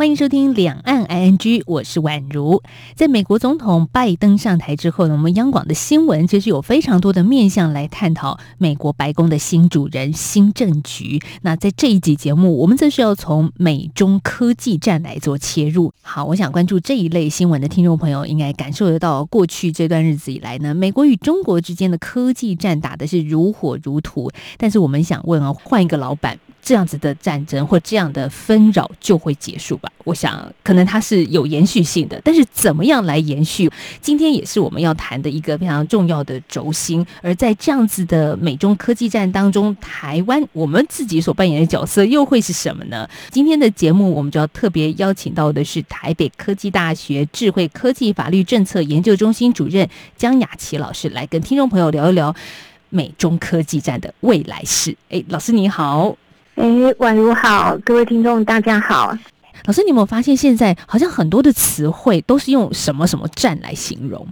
欢迎收听两岸 ING，我是宛如。在美国总统拜登上台之后呢，我们央广的新闻其实有非常多的面向来探讨美国白宫的新主人、新政局。那在这一集节目，我们则是要从美中科技战来做切入。好，我想关注这一类新闻的听众朋友，应该感受得到，过去这段日子以来呢，美国与中国之间的科技战打的是如火如荼。但是我们想问啊，换一个老板。这样子的战争或这样的纷扰就会结束吧？我想可能它是有延续性的，但是怎么样来延续？今天也是我们要谈的一个非常重要的轴心。而在这样子的美中科技战当中，台湾我们自己所扮演的角色又会是什么呢？今天的节目我们就要特别邀请到的是台北科技大学智慧科技法律政策研究中心主任江雅琪老师来跟听众朋友聊一聊美中科技战的未来式。哎，老师你好。哎，宛如好，各位听众大家好。老师，你有没有发现现在好像很多的词汇都是用什么什么战来形容？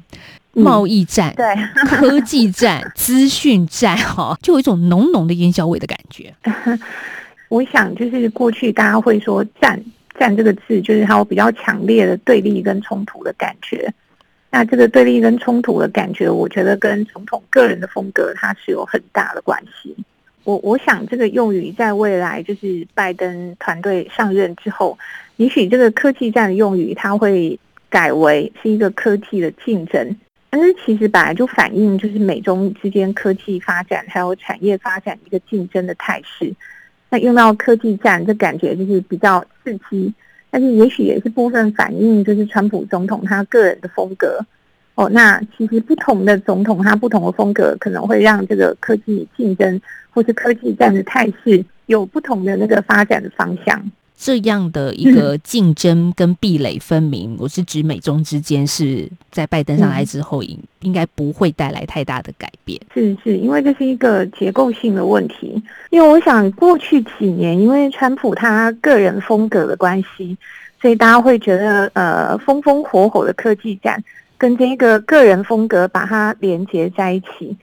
贸易战、对，科技战、资讯战，哈，就有一种浓浓的烟硝味的感觉。我想，就是过去大家会说“战”“战”这个字，就是它有比较强烈的对立跟冲突的感觉。那这个对立跟冲突的感觉，我觉得跟总统个人的风格，它是有很大的关系。我我想这个用语在未来就是拜登团队上任之后，也许这个科技战的用语它会改为是一个科技的竞争，但是其实本来就反映就是美中之间科技发展还有产业发展一个竞争的态势。那用到科技战，这感觉就是比较刺激，但是也许也是部分反映就是川普总统他个人的风格。哦，那其实不同的总统他不同的风格，可能会让这个科技竞争。或是科技战的态势有不同的那个发展的方向，这样的一个竞争跟壁垒分明，我是指美中之间是在拜登上来之后，应应该不会带来太大的改变。是是，因为这是一个结构性的问题。因为我想过去几年，因为川普他个人风格的关系，所以大家会觉得呃风风火火的科技战跟这个个人风格把它连接在一起。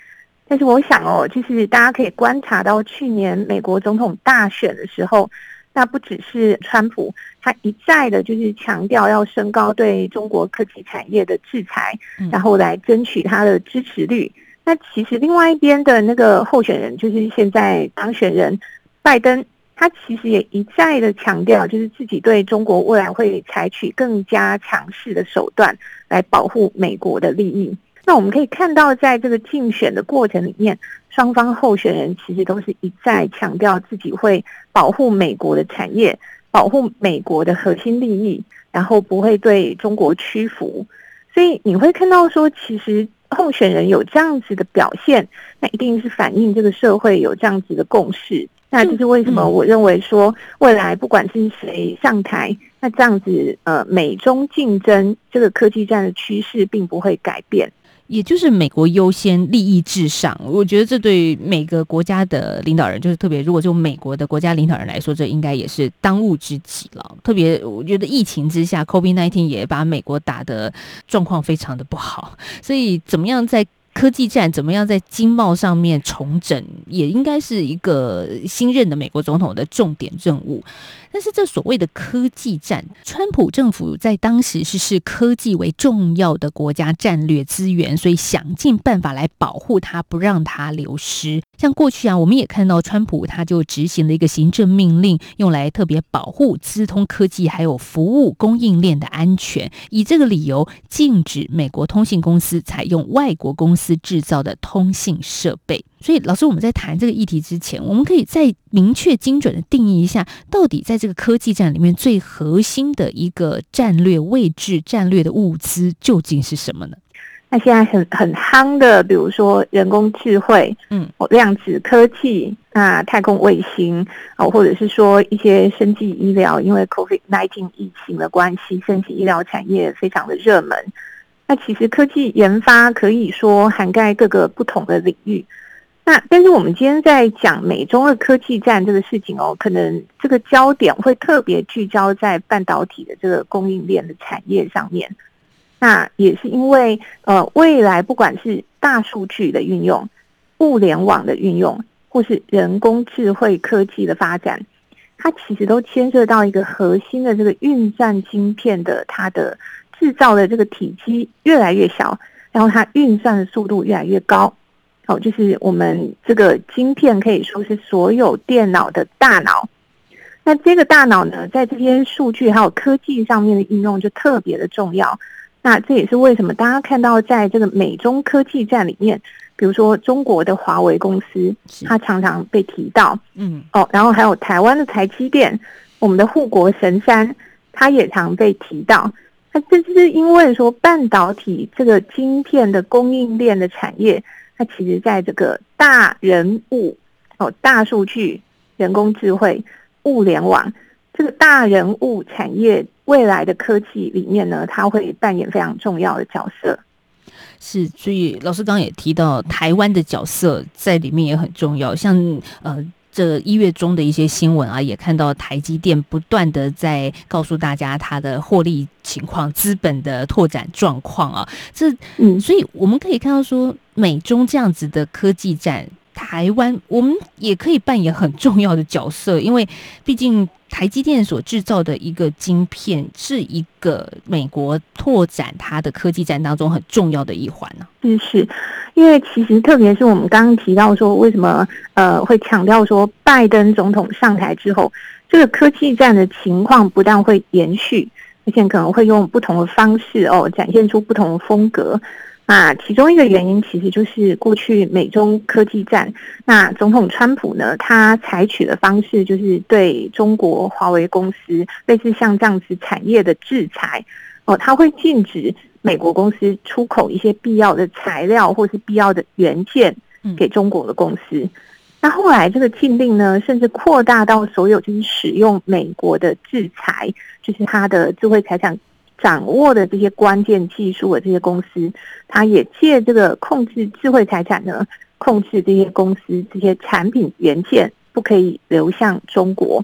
但是我想哦，就是大家可以观察到，去年美国总统大选的时候，那不只是川普，他一再的就是强调要升高对中国科技产业的制裁，然后来争取他的支持率。那其实另外一边的那个候选人，就是现在当选人拜登，他其实也一再的强调，就是自己对中国未来会采取更加强势的手段来保护美国的利益。那我们可以看到，在这个竞选的过程里面，双方候选人其实都是一再强调自己会保护美国的产业，保护美国的核心利益，然后不会对中国屈服。所以你会看到说，其实候选人有这样子的表现，那一定是反映这个社会有这样子的共识。那就是为什么？我认为说，未来不管是谁上台，那这样子呃，美中竞争这个科技战的趋势并不会改变。也就是美国优先，利益至上。我觉得这对每个国家的领导人，就是特别，如果就美国的国家领导人来说，这应该也是当务之急了。特别，我觉得疫情之下，COVID nineteen 也把美国打的状况非常的不好。所以，怎么样在科技战，怎么样在经贸上面重整，也应该是一个新任的美国总统的重点任务。但是这所谓的科技战，川普政府在当时是视科技为重要的国家战略资源，所以想尽办法来保护它，不让它流失。像过去啊，我们也看到川普他就执行了一个行政命令，用来特别保护资通科技还有服务供应链的安全，以这个理由禁止美国通信公司采用外国公司制造的通信设备。所以，老师，我们在谈这个议题之前，我们可以再明确、精准的定义一下，到底在这个科技战里面最核心的一个战略位置、战略的物资究竟是什么呢？那现在很很夯的，比如说人工智慧，嗯，量子科技，那太空卫星，哦，或者是说一些生技医疗，因为 COVID-19 疫情的关系，生技医疗产业非常的热门。那其实科技研发可以说涵盖各个不同的领域。那但是我们今天在讲美中的科技战这个事情哦，可能这个焦点会特别聚焦在半导体的这个供应链的产业上面。那也是因为呃，未来不管是大数据的运用、物联网的运用，或是人工智慧科技的发展，它其实都牵涉到一个核心的这个运算晶片的它的制造的这个体积越来越小，然后它运算的速度越来越高。哦，就是我们这个晶片可以说是所有电脑的大脑。那这个大脑呢，在这些数据还有科技上面的应用就特别的重要。那这也是为什么大家看到在这个美中科技战里面，比如说中国的华为公司，它常常被提到。嗯，哦，然后还有台湾的台积电，我们的护国神山，它也常被提到。那这就是因为说半导体这个晶片的供应链的产业。它其实在这个大人物哦，大数据、人工智慧、物联网这个大人物产业未来的科技里面呢，它会扮演非常重要的角色。是，所以老师刚刚也提到台湾的角色在里面也很重要，像呃。这一月中的一些新闻啊，也看到台积电不断的在告诉大家它的获利情况、资本的拓展状况啊。这，嗯，所以我们可以看到说，美中这样子的科技战。台湾，我们也可以扮演很重要的角色，因为毕竟台积电所制造的一个晶片，是一个美国拓展它的科技战当中很重要的一环呢。是是，因为其实特别是我们刚刚提到说，为什么呃会强调说，拜登总统上台之后，这个科技战的情况不但会延续，而且可能会用不同的方式哦，展现出不同的风格。啊，其中一个原因其实就是过去美中科技战。那总统川普呢，他采取的方式就是对中国华为公司类似像这样子产业的制裁。哦，他会禁止美国公司出口一些必要的材料或是必要的元件给中国的公司。那后来这个禁令呢，甚至扩大到所有就是使用美国的制裁，就是他的智慧财产。掌握的这些关键技术的这些公司，它也借这个控制智慧财产呢，控制这些公司这些产品元件不可以流向中国。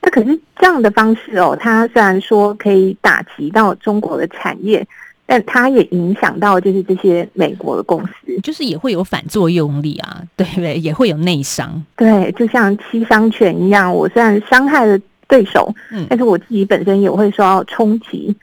那可是这样的方式哦，它虽然说可以打击到中国的产业，但它也影响到就是这些美国的公司，就是也会有反作用力啊，对不对？也会有内伤。对，就像七伤拳一样，我虽然伤害了对手，嗯，但是我自己本身也会受到冲击。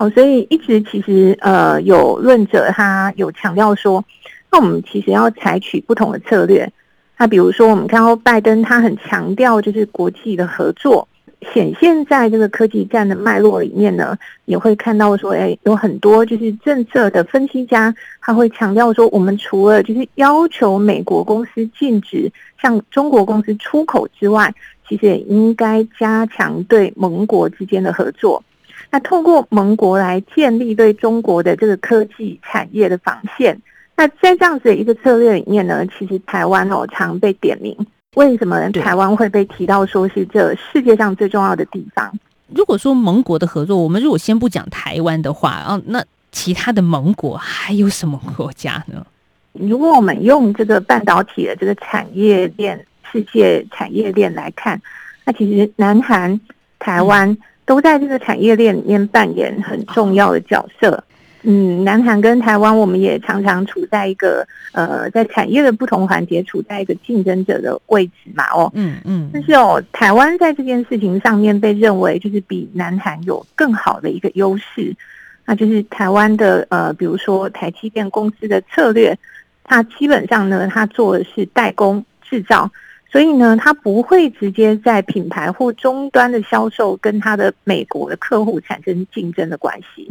好，所以一直其实呃有论者他有强调说，那我们其实要采取不同的策略。那比如说我们看到拜登他很强调就是国际的合作，显现在这个科技战的脉络里面呢，也会看到说，哎，有很多就是政策的分析家他会强调说，我们除了就是要求美国公司禁止向中国公司出口之外，其实也应该加强对盟国之间的合作。那通过盟国来建立对中国的这个科技产业的防线。那在这样子的一个策略里面呢，其实台湾哦常被点名。为什么台湾会被提到说是这世界上最重要的地方？如果说盟国的合作，我们如果先不讲台湾的话，啊，那其他的盟国还有什么国家呢？如果我们用这个半导体的这个产业链、世界产业链来看，那其实南韩、台湾。都在这个产业链里面扮演很重要的角色。嗯，南韩跟台湾，我们也常常处在一个呃，在产业的不同环节处在一个竞争者的位置嘛。哦，嗯嗯。但是哦，台湾在这件事情上面被认为就是比南韩有更好的一个优势，那就是台湾的呃，比如说台积电公司的策略，它基本上呢，它做的是代工制造。所以呢，它不会直接在品牌或终端的销售跟它的美国的客户产生竞争的关系。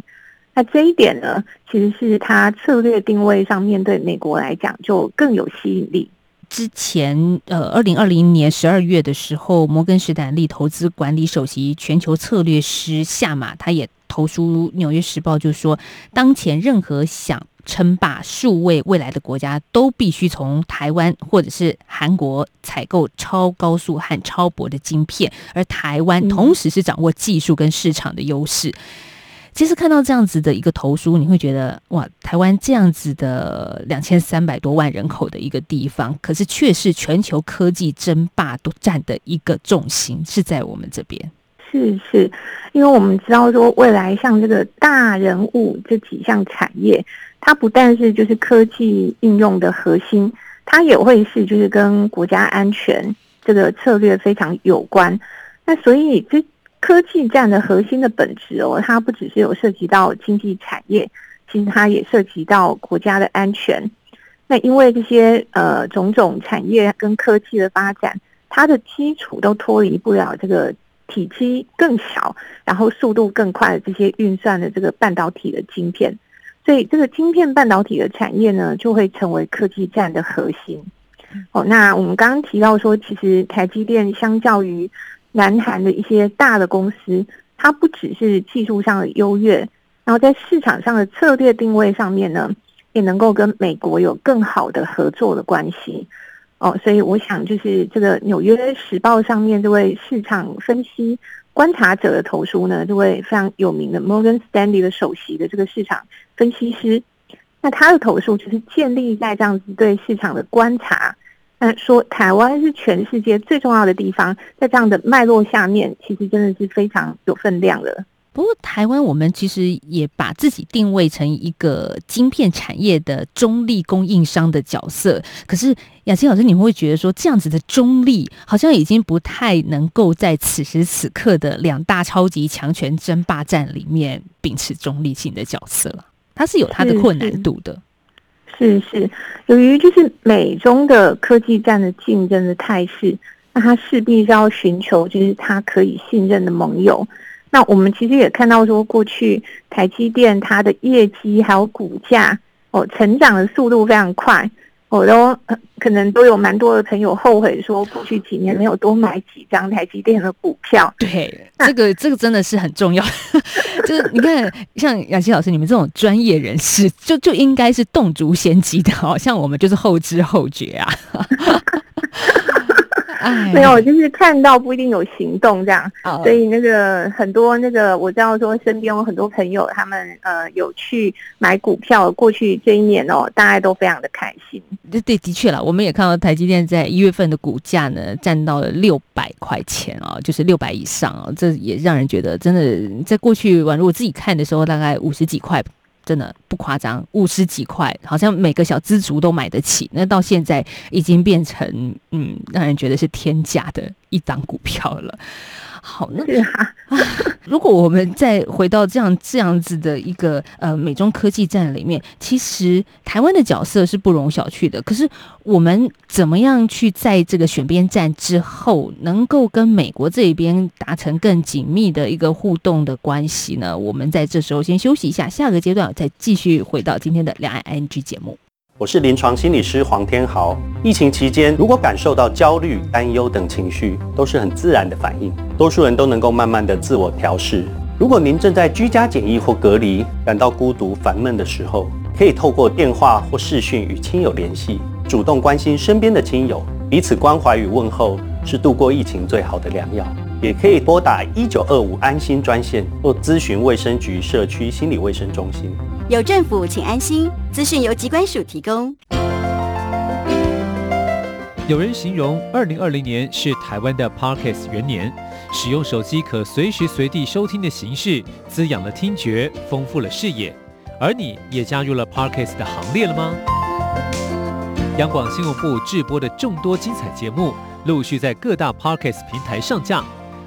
那这一点呢，其实是它策略定位上面对美国来讲就更有吸引力。之前，呃，二零二零年十二月的时候，摩根士丹利投资管理首席全球策略师夏马，他也投书《纽约时报》，就说，当前任何想称霸数位未来的国家，都必须从台湾或者是韩国采购超高速和超薄的晶片，而台湾同时是掌握技术跟市场的优势。其实看到这样子的一个投书，你会觉得哇，台湾这样子的两千三百多万人口的一个地方，可是却是全球科技争霸都占的一个重心，是在我们这边。是是，因为我们知道说，未来像这个大人物这几项产业，它不但是就是科技应用的核心，它也会是就是跟国家安全这个策略非常有关。那所以这。科技战的核心的本质哦，它不只是有涉及到经济产业，其实它也涉及到国家的安全。那因为这些呃种种产业跟科技的发展，它的基础都脱离不了这个体积更小，然后速度更快的这些运算的这个半导体的晶片。所以这个晶片半导体的产业呢，就会成为科技战的核心。哦，那我们刚刚提到说，其实台积电相较于南韩的一些大的公司，它不只是技术上的优越，然后在市场上的策略定位上面呢，也能够跟美国有更好的合作的关系。哦，所以我想就是这个《纽约时报》上面这位市场分析观察者的投书呢，这位非常有名的 Morgan Stanley 的首席的这个市场分析师，那他的投书就是建立在这样子对市场的观察。那说台湾是全世界最重要的地方，在这样的脉络下面，其实真的是非常有分量的。不过，台湾我们其实也把自己定位成一个晶片产业的中立供应商的角色。可是，雅琪老师，你会觉得说，这样子的中立，好像已经不太能够在此时此刻的两大超级强权争霸战里面秉持中立性的角色了。它是有它的困难度的。是是，由于就是美中的科技战的竞争的态势，那他势必是。要寻求就是。他可以信任的盟友。那我们其实也看到说，过去台积电它的业绩还有股价哦，成长的速度非常快。我都可能都有蛮多的朋友后悔说，过去几年没有多买几张台积电的股票。对，这个这个真的是很重要。就是你看，像雅琪老师，你们这种专业人士，就就应该是动足先机的，好像我们就是后知后觉啊。没有，就是看到不一定有行动这样，所以那个很多那个我知道说身边有很多朋友，他们呃有去买股票，过去这一年哦，大家都非常的开心。对对，的确了，我们也看到台积电在一月份的股价呢，占到了六百块钱啊，就是六百以上啊，这也让人觉得真的在过去宛，如我自己看的时候，大概五十几块。真的不夸张，五十几块，好像每个小资族都买得起。那到现在已经变成，嗯，让人觉得是天价的一张股票了。好，那啊 如果我们再回到这样这样子的一个呃美中科技战里面，其实台湾的角色是不容小觑的。可是我们怎么样去在这个选边站之后，能够跟美国这一边达成更紧密的一个互动的关系呢？我们在这时候先休息一下，下个阶段再继续回到今天的两岸 ING 节目。我是临床心理师黄天豪。疫情期间，如果感受到焦虑、担忧等情绪，都是很自然的反应，多数人都能够慢慢的自我调试。如果您正在居家检疫或隔离，感到孤独、烦闷的时候，可以透过电话或视讯与亲友联系，主动关心身边的亲友，彼此关怀与问候是度过疫情最好的良药。也可以拨打一九二五安心专线或咨询卫生局社区心理卫生中心。有政府，请安心。资讯由机关署提供。有人形容二零二零年是台湾的 Parkes 元年，使用手机可随时随地收听的形式，滋养了听觉，丰富了视野。而你也加入了 Parkes 的行列了吗？央广新闻部制播的众多精彩节目，陆续在各大 Parkes 平台上架，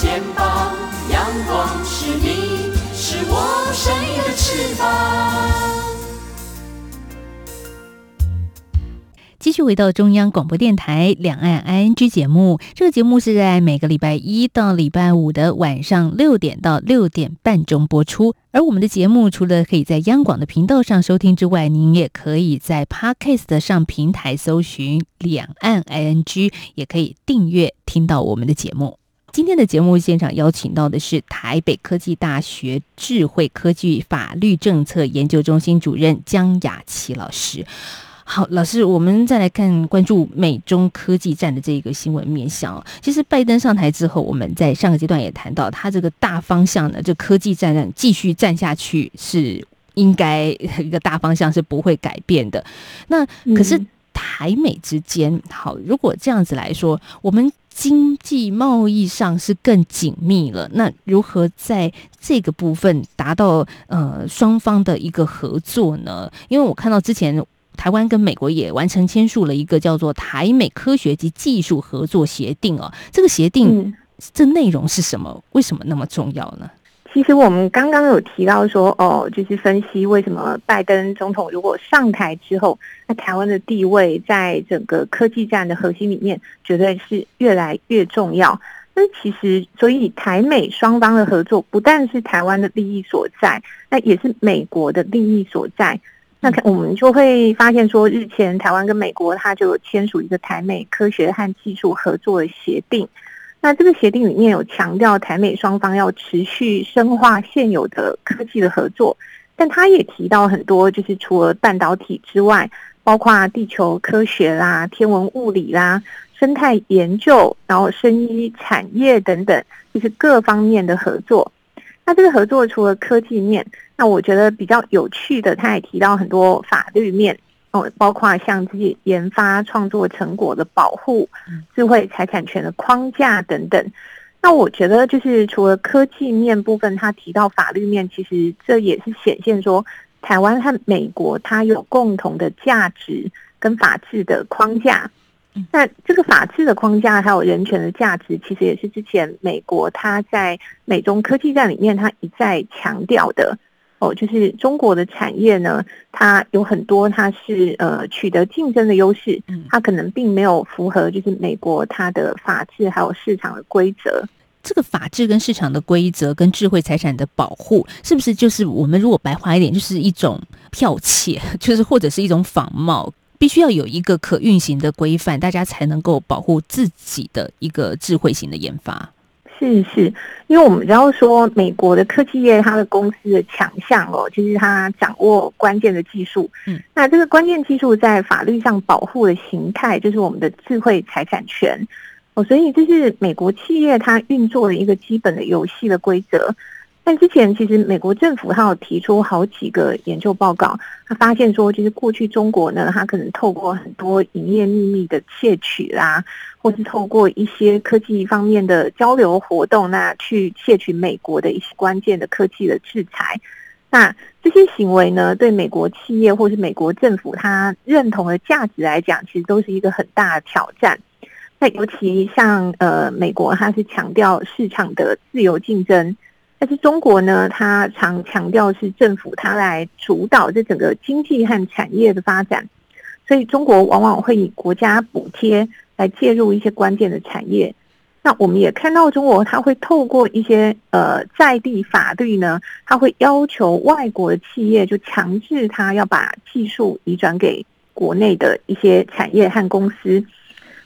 肩膀，阳光是你，是我生命的翅膀。继续回到中央广播电台两岸 ING 节目，这个节目是在每个礼拜一到礼拜五的晚上六点到六点半中播出。而我们的节目除了可以在央广的频道上收听之外，您也可以在 Podcast 上平台搜寻两岸 ING，也可以订阅听到我们的节目。今天的节目现场邀请到的是台北科技大学智慧科技法律政策研究中心主任江雅琪老师。好，老师，我们再来看关注美中科技战的这个新闻面向哦。其实拜登上台之后，我们在上个阶段也谈到，他这个大方向呢，这科技战继续战下去是应该一个大方向是不会改变的。那可是台美之间，好，如果这样子来说，我们经济贸易上是更紧密了，那如何在这个部分达到呃双方的一个合作呢？因为我看到之前。台湾跟美国也完成签署了一个叫做台美科学及技术合作协定哦。这个协定这内容是什么？为什么那么重要呢？其实我们刚刚有提到说，哦，就是分析为什么拜登总统如果上台之后，那台湾的地位在整个科技战的核心里面，绝对是越来越重要。那其实，所以台美双方的合作，不但是台湾的利益所在，那也是美国的利益所在。那我们就会发现说，日前台湾跟美国，它就签署一个台美科学和技术合作的协定。那这个协定里面有强调台美双方要持续深化现有的科技的合作，但他也提到很多，就是除了半导体之外，包括地球科学啦、天文物理啦、生态研究，然后生医产业等等，就是各方面的合作。那这个合作除了科技面，那我觉得比较有趣的，他也提到很多法律面哦，包括像这些研发创作成果的保护、智慧财产权的框架等等。那我觉得就是除了科技面部分，他提到法律面，其实这也是显现说台湾和美国它有共同的价值跟法治的框架。那这个法治的框架还有人权的价值，其实也是之前美国它在美中科技战里面，它一再强调的哦，就是中国的产业呢，它有很多它是呃取得竞争的优势，它可能并没有符合就是美国它的法治还有市场的规则。这个法治跟市场的规则跟智慧财产的保护，是不是就是我们如果白话一点，就是一种剽窃，就是或者是一种仿冒？必须要有一个可运行的规范，大家才能够保护自己的一个智慧型的研发。是是，因为我们知道说美国的科技业，它的公司的强项哦，就是它掌握关键的技术。嗯，那这个关键技术在法律上保护的形态，就是我们的智慧财产权哦，所以这是美国企业它运作的一个基本的游戏的规则。但之前其实美国政府它有提出好几个研究报告，他发现说，就是过去中国呢，它可能透过很多营业秘密的窃取啦，或是透过一些科技方面的交流活动，那去窃取美国的一些关键的科技的制裁。那这些行为呢，对美国企业或是美国政府它认同的价值来讲，其实都是一个很大的挑战。那尤其像呃美国，它是强调市场的自由竞争。但是中国呢，它常强调是政府它来主导这整个经济和产业的发展，所以中国往往会以国家补贴来介入一些关键的产业。那我们也看到中国，它会透过一些呃在地法律呢，它会要求外国的企业就强制它要把技术移转给国内的一些产业和公司，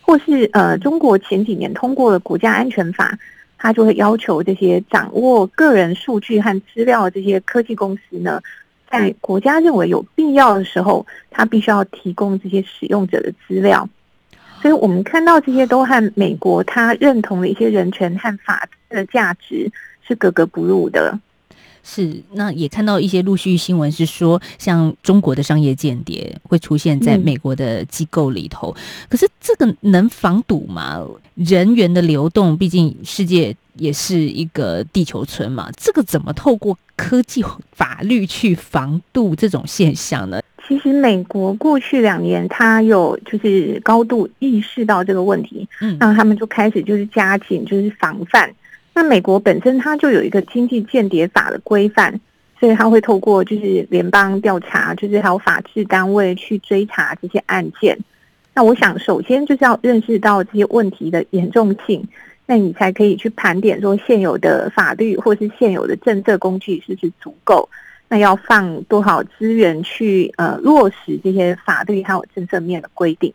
或是呃中国前几年通过了国家安全法。他就会要求这些掌握个人数据和资料的这些科技公司呢，在国家认为有必要的时候，他必须要提供这些使用者的资料。所以我们看到这些都和美国他认同的一些人权和法治的价值是格格不入的。是，那也看到一些陆续新闻是说，像中国的商业间谍会出现在美国的机构里头。可是这个能防堵吗？人员的流动，毕竟世界也是一个地球村嘛。这个怎么透过科技法律去防堵这种现象呢？其实美国过去两年，它有就是高度意识到这个问题，嗯那他们就开始就是加紧就是防范。那美国本身它就有一个经济间谍法的规范，所以它会透过就是联邦调查，就是还有法制单位去追查这些案件。那我想，首先就是要认识到这些问题的严重性，那你才可以去盘点说现有的法律或是现有的政策工具是不是足够。那要放多少资源去呃落实这些法律还有政策面的规定？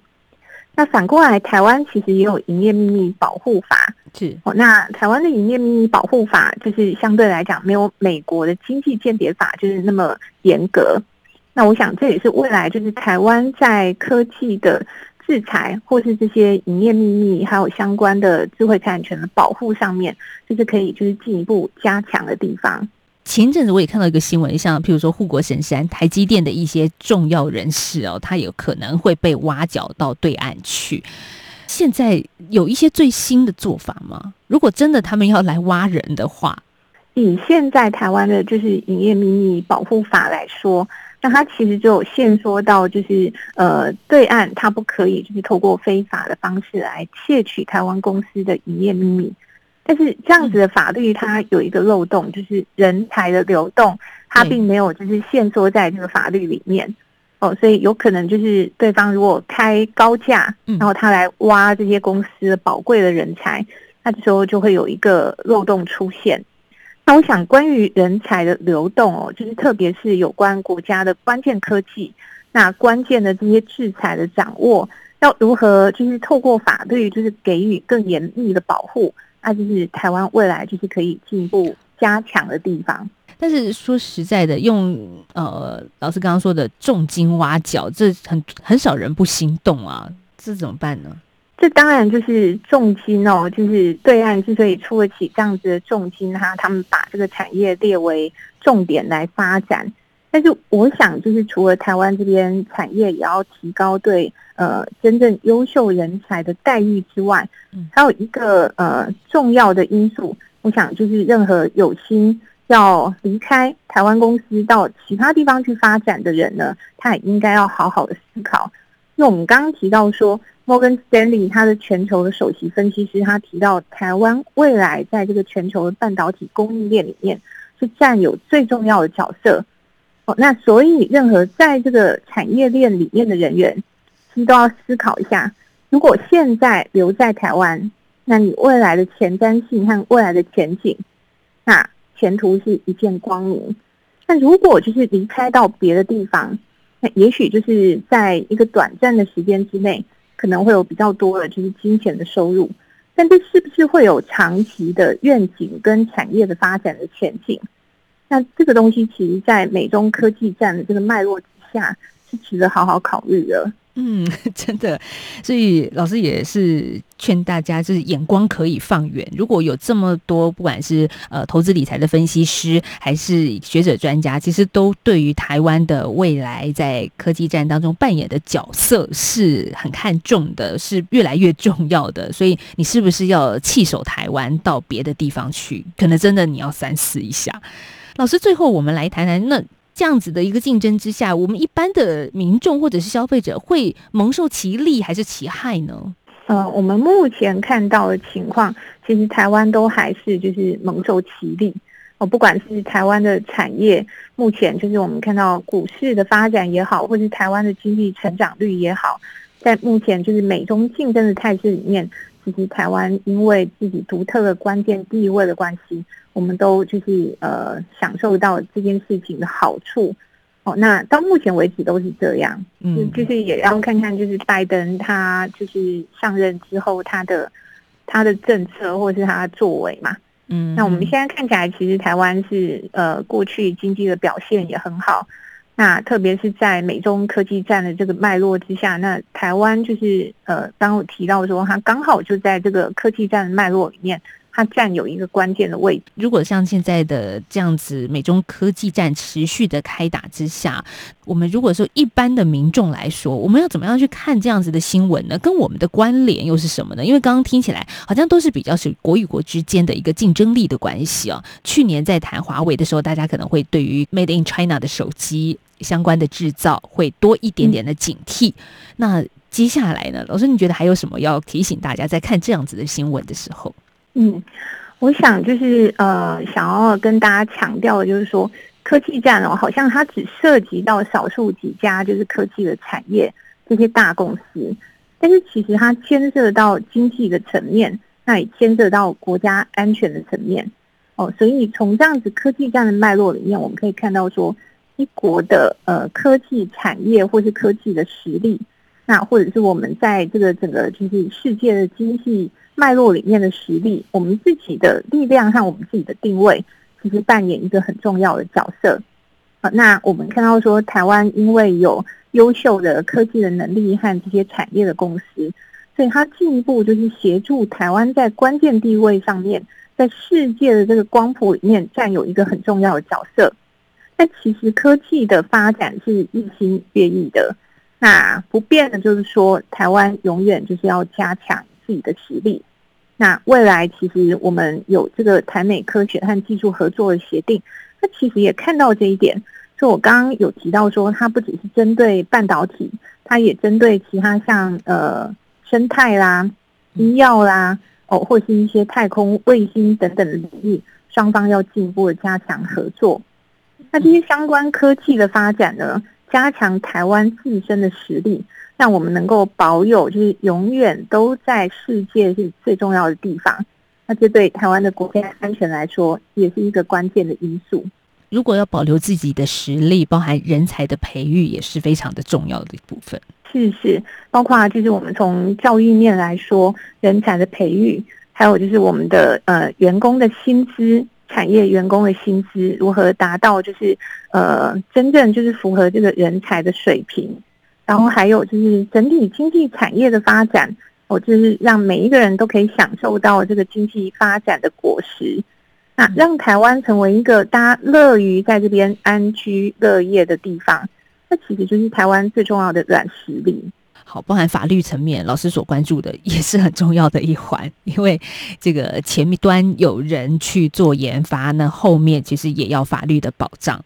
那反过来，台湾其实也有营业秘密保护法是哦。那台湾的营业秘密保护法就是相对来讲没有美国的经济间谍法就是那么严格。那我想这也是未来就是台湾在科技的制裁或是这些营业秘密还有相关的智慧财产权的保护上面，就是可以就是进一步加强的地方。前一阵子我也看到一个新闻，像譬如说护国神山台积电的一些重要人士哦，他有可能会被挖角到对岸去。现在有一些最新的做法吗？如果真的他们要来挖人的话，以现在台湾的就是营业秘密保护法来说，那它其实就有限缩到就是呃对岸它不可以就是透过非法的方式来窃取台湾公司的营业秘密。但是这样子的法律它有一个漏洞，就是人才的流动，它并没有就是限缩在这个法律里面。哦，所以有可能就是对方如果开高价，嗯然后他来挖这些公司的宝贵的人才，那这时候就会有一个漏洞出现。那我想，关于人才的流动哦，就是特别是有关国家的关键科技，那关键的这些制裁的掌握，要如何就是透过法律，就是给予更严密的保护，那就是台湾未来就是可以进一步加强的地方。但是说实在的，用呃老师刚刚说的重金挖角，这很很少人不心动啊，这怎么办呢？这当然就是重金哦，就是对岸之所以出得起这样子的重金，哈，他们把这个产业列为重点来发展。但是我想，就是除了台湾这边产业也要提高对呃真正优秀人才的待遇之外嗯，还有一个呃重要的因素，我想就是任何有心要离开台湾公司到其他地方去发展的人呢，他也应该要好好的思考。因为我们刚刚提到说，摩根 Stanley 他的全球的首席分析师，他提到台湾未来在这个全球的半导体供应链里面是占有最重要的角色。哦，那所以任何在这个产业链里面的人员，其实都要思考一下，如果现在留在台湾，那你未来的前瞻性和未来的前景，那前途是一片光明。那如果就是离开到别的地方，那也许就是在一个短暂的时间之内，可能会有比较多的就是金钱的收入，但这是不是会有长期的愿景跟产业的发展的前景？那这个东西其实，在美中科技战的这个脉络之下，是值得好好考虑的。嗯，真的，所以老师也是劝大家，就是眼光可以放远。如果有这么多，不管是呃投资理财的分析师，还是学者专家，其实都对于台湾的未来在科技战当中扮演的角色是很看重的，是越来越重要的。所以你是不是要弃守台湾到别的地方去？可能真的你要三思一下。老师，最后我们来谈谈那。这样子的一个竞争之下，我们一般的民众或者是消费者会蒙受其利还是其害呢？呃，我们目前看到的情况，其实台湾都还是就是蒙受其利。哦，不管是台湾的产业，目前就是我们看到股市的发展也好，或是台湾的经济成长率也好，在目前就是美中竞争的态势里面，其实台湾因为自己独特的关键地位的关系，我们都就是呃享受到这件事情的好处。哦，那到目前为止都是这样。嗯，就是也要看看，就是拜登他就是上任之后他的他的政策或是他的作为嘛。嗯，那我们现在看起来，其实台湾是呃过去经济的表现也很好。那特别是在美中科技战的这个脉络之下，那台湾就是呃刚刚我提到说，它刚好就在这个科技战的脉络里面，它占有一个关键的位置。如果像现在的这样子，美中科技战持续的开打之下，我们如果说一般的民众来说，我们要怎么样去看这样子的新闻呢？跟我们的关联又是什么呢？因为刚刚听起来好像都是比较是国与国之间的一个竞争力的关系哦。去年在谈华为的时候，大家可能会对于 Made in China 的手机相关的制造会多一点点的警惕。那接下来呢，老师，你觉得还有什么要提醒大家在看这样子的新闻的时候？嗯，我想就是呃，想要跟大家强调的就是说，科技战哦，好像它只涉及到少数几家就是科技的产业这些大公司，但是其实它牵涉到经济的层面，那也牵涉到国家安全的层面哦。所以从这样子科技战的脉络里面，我们可以看到说，一国的呃科技产业或是科技的实力。那或者是我们在这个整个就是世界的经济脉络里面的实力，我们自己的力量和我们自己的定位，其实扮演一个很重要的角色。啊，那我们看到说，台湾因为有优秀的科技的能力和这些产业的公司，所以它进一步就是协助台湾在关键地位上面，在世界的这个光谱里面占有一个很重要的角色。但其实科技的发展是日新月异的。那不变的就是说，台湾永远就是要加强自己的实力。那未来其实我们有这个台美科学和技术合作的协定，那其实也看到这一点。就我刚刚有提到说，它不只是针对半导体，它也针对其他像呃生态啦、医药啦，哦，或是一些太空卫星等等的领域，双方要进一步的加强合作。那这些相关科技的发展呢？加强台湾自身的实力，让我们能够保有，就是永远都在世界是最重要的地方。那这对台湾的国家安全来说，也是一个关键的因素。如果要保留自己的实力，包含人才的培育，也是非常的重要的一部分。是是，包括就是我们从教育面来说，人才的培育，还有就是我们的呃员工的薪资。产业员工的薪资如何达到就是呃真正就是符合这个人才的水平，然后还有就是整体经济产业的发展，哦，就是让每一个人都可以享受到这个经济发展的果实，那让台湾成为一个大家乐于在这边安居乐业的地方，那其实就是台湾最重要的软实力。好，包含法律层面，老师所关注的也是很重要的一环，因为这个前端有人去做研发，那后面其实也要法律的保障。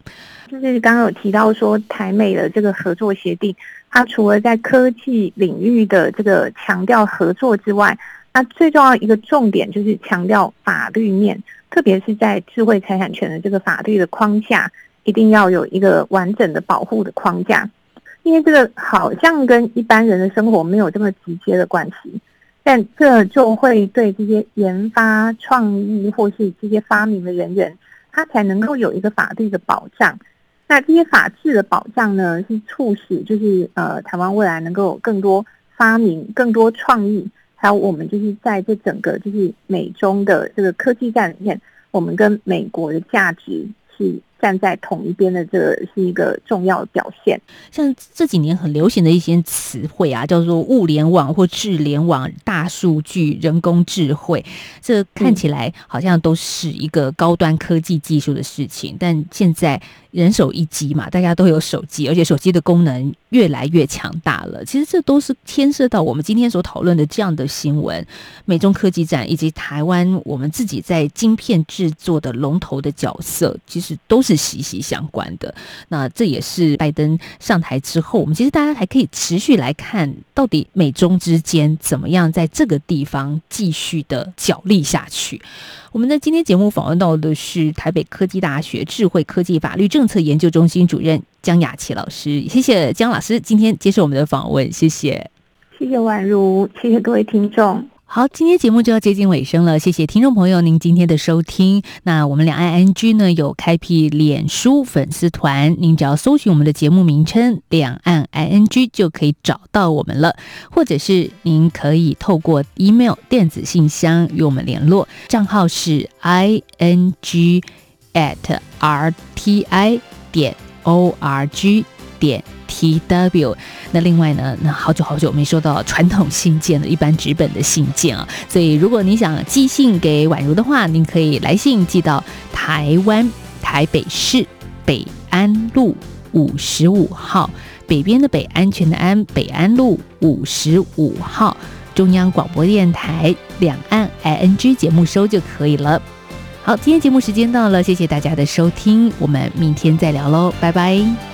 就是刚刚有提到说，台美的这个合作协定，它除了在科技领域的这个强调合作之外，那最重要一个重点就是强调法律面，特别是在智慧财产权的这个法律的框架，一定要有一个完整的保护的框架。因为这个好像跟一般人的生活没有这么直接的关系，但这就会对这些研发创意或是这些发明的人员，他才能够有一个法律的保障。那这些法治的保障呢，是促使就是呃台湾未来能够有更多发明、更多创意，还有我们就是在这整个就是美中的这个科技战里面，我们跟美国的价值是。站在同一边的，这个是一个重要的表现。像这几年很流行的一些词汇啊，叫做物联网或智联网、大数据、人工智慧，这看起来好像都是一个高端科技技术的事情，但现在。人手一机嘛，大家都有手机，而且手机的功能越来越强大了。其实这都是牵涉到我们今天所讨论的这样的新闻，美中科技展以及台湾我们自己在晶片制作的龙头的角色，其实都是是息息相关的。那这也是拜登上台之后，我们其实大家还可以持续来看到底美中之间怎么样在这个地方继续的角力下去。我们在今天节目访问到的是台北科技大学智慧科技法律政策研究中心主任江雅琪老师，谢谢江老师今天接受我们的访问，谢谢，谢谢宛如，谢谢各位听众。好，今天节目就要接近尾声了，谢谢听众朋友您今天的收听。那我们两岸 NG 呢有开辟脸书粉丝团，您只要搜寻我们的节目名称“两岸 ING” 就可以找到我们了，或者是您可以透过 email 电子信箱与我们联络，账号是 i n g at r t i 点 o r g 点。T W，那另外呢？那好久好久没收到传统信件了，一般纸本的信件啊。所以如果你想寄信给宛如的话，您可以来信寄到台湾台北市北安路五十五号，北边的北，安全的安，北安路五十五号，中央广播电台两岸 I N G 节目收就可以了。好，今天节目时间到了，谢谢大家的收听，我们明天再聊喽，拜拜。